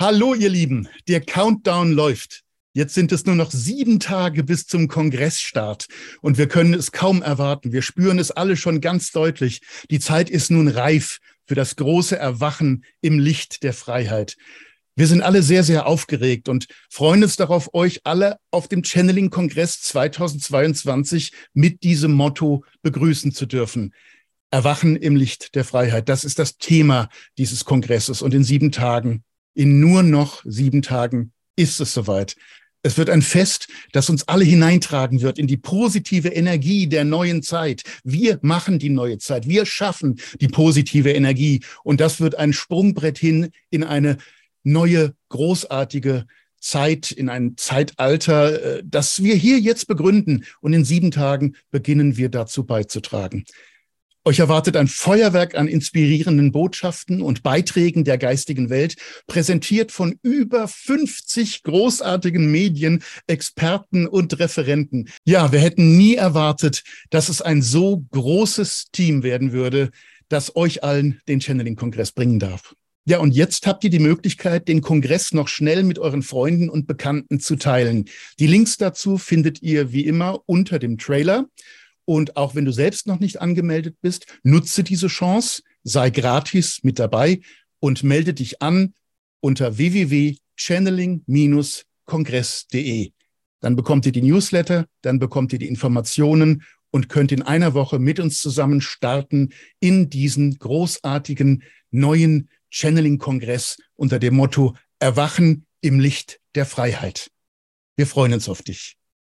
Hallo, ihr Lieben, der Countdown läuft. Jetzt sind es nur noch sieben Tage bis zum Kongressstart und wir können es kaum erwarten. Wir spüren es alle schon ganz deutlich. Die Zeit ist nun reif für das große Erwachen im Licht der Freiheit. Wir sind alle sehr, sehr aufgeregt und freuen uns darauf, euch alle auf dem Channeling-Kongress 2022 mit diesem Motto begrüßen zu dürfen. Erwachen im Licht der Freiheit. Das ist das Thema dieses Kongresses. Und in sieben Tagen in nur noch sieben Tagen ist es soweit. Es wird ein Fest, das uns alle hineintragen wird in die positive Energie der neuen Zeit. Wir machen die neue Zeit. Wir schaffen die positive Energie. Und das wird ein Sprungbrett hin in eine neue, großartige Zeit, in ein Zeitalter, äh, das wir hier jetzt begründen. Und in sieben Tagen beginnen wir dazu beizutragen. Euch erwartet ein Feuerwerk an inspirierenden Botschaften und Beiträgen der geistigen Welt, präsentiert von über 50 großartigen Medien, Experten und Referenten. Ja, wir hätten nie erwartet, dass es ein so großes Team werden würde, das euch allen den Channeling-Kongress bringen darf. Ja, und jetzt habt ihr die Möglichkeit, den Kongress noch schnell mit euren Freunden und Bekannten zu teilen. Die Links dazu findet ihr wie immer unter dem Trailer. Und auch wenn du selbst noch nicht angemeldet bist, nutze diese Chance, sei gratis mit dabei und melde dich an unter www.channeling-kongress.de. Dann bekommt ihr die Newsletter, dann bekommt ihr die Informationen und könnt in einer Woche mit uns zusammen starten in diesen großartigen neuen Channeling-Kongress unter dem Motto Erwachen im Licht der Freiheit. Wir freuen uns auf dich.